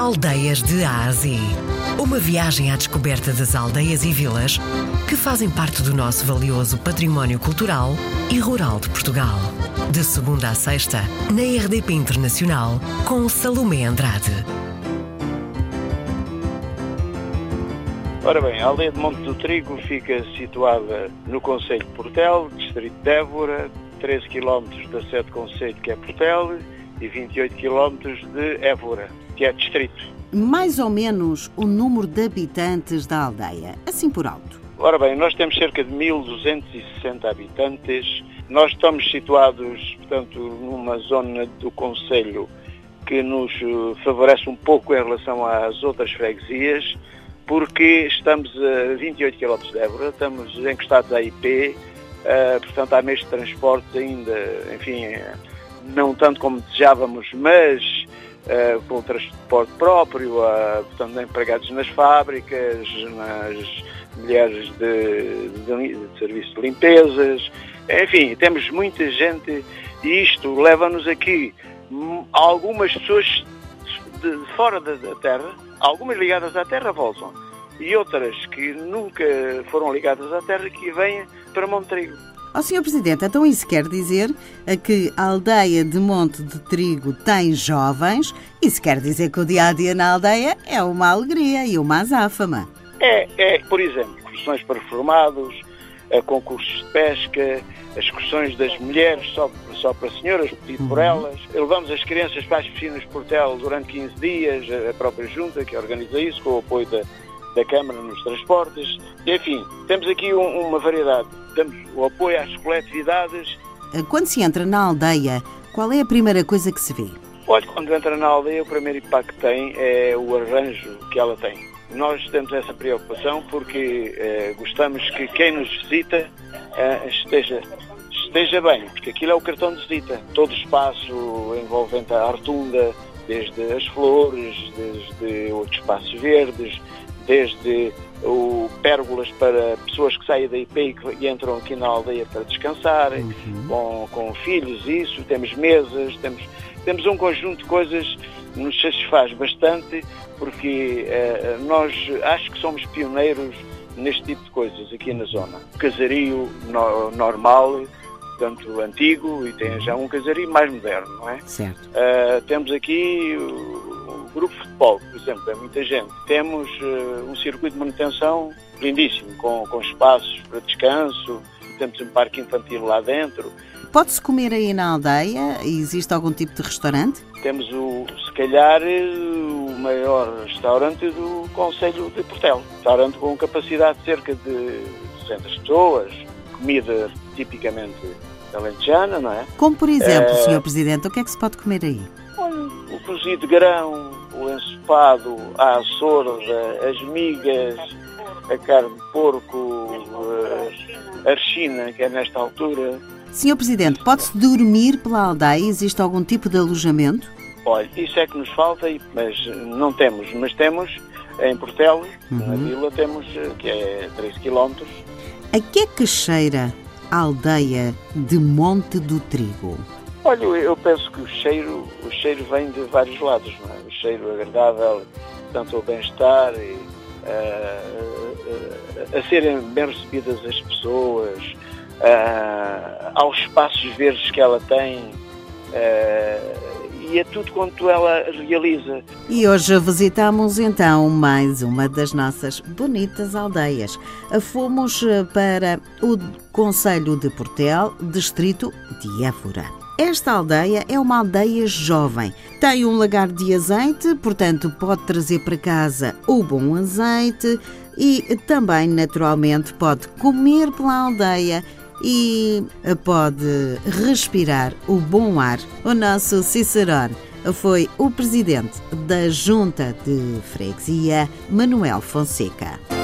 Aldeias de Ásia. Uma viagem à descoberta das aldeias e vilas que fazem parte do nosso valioso património cultural e rural de Portugal. De segunda a sexta, na RDP Internacional, com Salomé Andrade. Ora bem, a aldeia de Monte do Trigo fica situada no Conselho de Portel, distrito de Évora, 13 km da sede Conselho, que é Portel, e 28 km de Évora, que é distrito. Mais ou menos o número de habitantes da aldeia, assim por alto. Ora bem, nós temos cerca de 1.260 habitantes. Nós estamos situados, portanto, numa zona do Conselho que nos eh, favorece um pouco em relação às outras freguesias, porque estamos a 28 km de Évora, estamos encostados à IP, uh, portanto há meios de transporte ainda, enfim, não tanto como desejávamos, mas uh, com transporte próprio, uh, portanto, empregados nas fábricas, nas mulheres de, de, de serviço de limpezas, enfim, temos muita gente e isto leva-nos aqui algumas pessoas de, de fora da, da, terra, algumas ligadas à terra voltam e outras que nunca foram ligadas à terra que vêm para Montrigo. Ó oh, Sr. Presidente, então isso quer dizer que a aldeia de Monte de Trigo tem jovens, isso quer dizer que o dia a dia na aldeia é uma alegria e uma azáfama. É, é, por exemplo, excursões para formados, eh, concursos de pesca, as excursões das mulheres só, só para senhoras, pedido por uhum. elas. Levamos as crianças para as piscinas de Portel durante 15 dias, a própria junta que organiza isso, com o apoio da, da Câmara nos transportes. Enfim, temos aqui um, uma variedade. Temos o apoio às coletividades. Quando se entra na aldeia, qual é a primeira coisa que se vê? Olha, quando entra na aldeia, o primeiro impacto que tem é o arranjo que ela tem. Nós temos essa preocupação porque eh, gostamos que quem nos visita eh, esteja, esteja bem, porque aquilo é o cartão de visita. Todo o espaço envolvente a artunda, desde as flores, desde os espaços verdes, desde o pérgolas para pessoas que saem da IP e entram aqui na aldeia para descansar, uhum. com, com filhos, isso, temos mesas, temos, temos um conjunto de coisas que nos satisfaz bastante, porque eh, nós acho que somos pioneiros neste tipo de coisas aqui na zona. Casario no, normal, portanto antigo, e tem já um casario mais moderno, não é? Certo. Uh, temos aqui grupo de futebol, por exemplo, é muita gente. Temos uh, um circuito de manutenção lindíssimo, com, com espaços para descanso, temos um parque infantil lá dentro. Pode-se comer aí na aldeia? Existe algum tipo de restaurante? Temos, o, se calhar, o maior restaurante do Conselho de Portel. Restaurante com capacidade de cerca de 200 pessoas, comida tipicamente alentejana, não é? Como, por exemplo, é... Sr. Presidente, o que é que se pode comer aí? O cozido de grão, o ensopado, a sorda, as migas, a carne de porco, a archina, que é nesta altura. Senhor Presidente, pode-se dormir pela aldeia? Existe algum tipo de alojamento? Olha, isso é que nos falta, mas não temos. Mas temos em Portelo, uhum. na vila, temos, eh, que é 3 km. A que é que cheira a aldeia de Monte do Trigo? Olha, eu penso que o cheiro, o cheiro vem de vários lados, não é? O cheiro agradável, tanto ao bem-estar e uh, a serem bem recebidas as pessoas, uh, aos espaços verdes que ela tem e a tudo quanto ela realiza. E hoje visitamos então mais uma das nossas bonitas aldeias. Fomos para o Conselho de Portel, distrito de Évora. Esta aldeia é uma aldeia jovem. Tem um lagar de azeite, portanto, pode trazer para casa o bom azeite e também, naturalmente, pode comer pela aldeia e pode respirar o bom ar. O nosso Cicerone foi o presidente da Junta de Freguesia, Manuel Fonseca.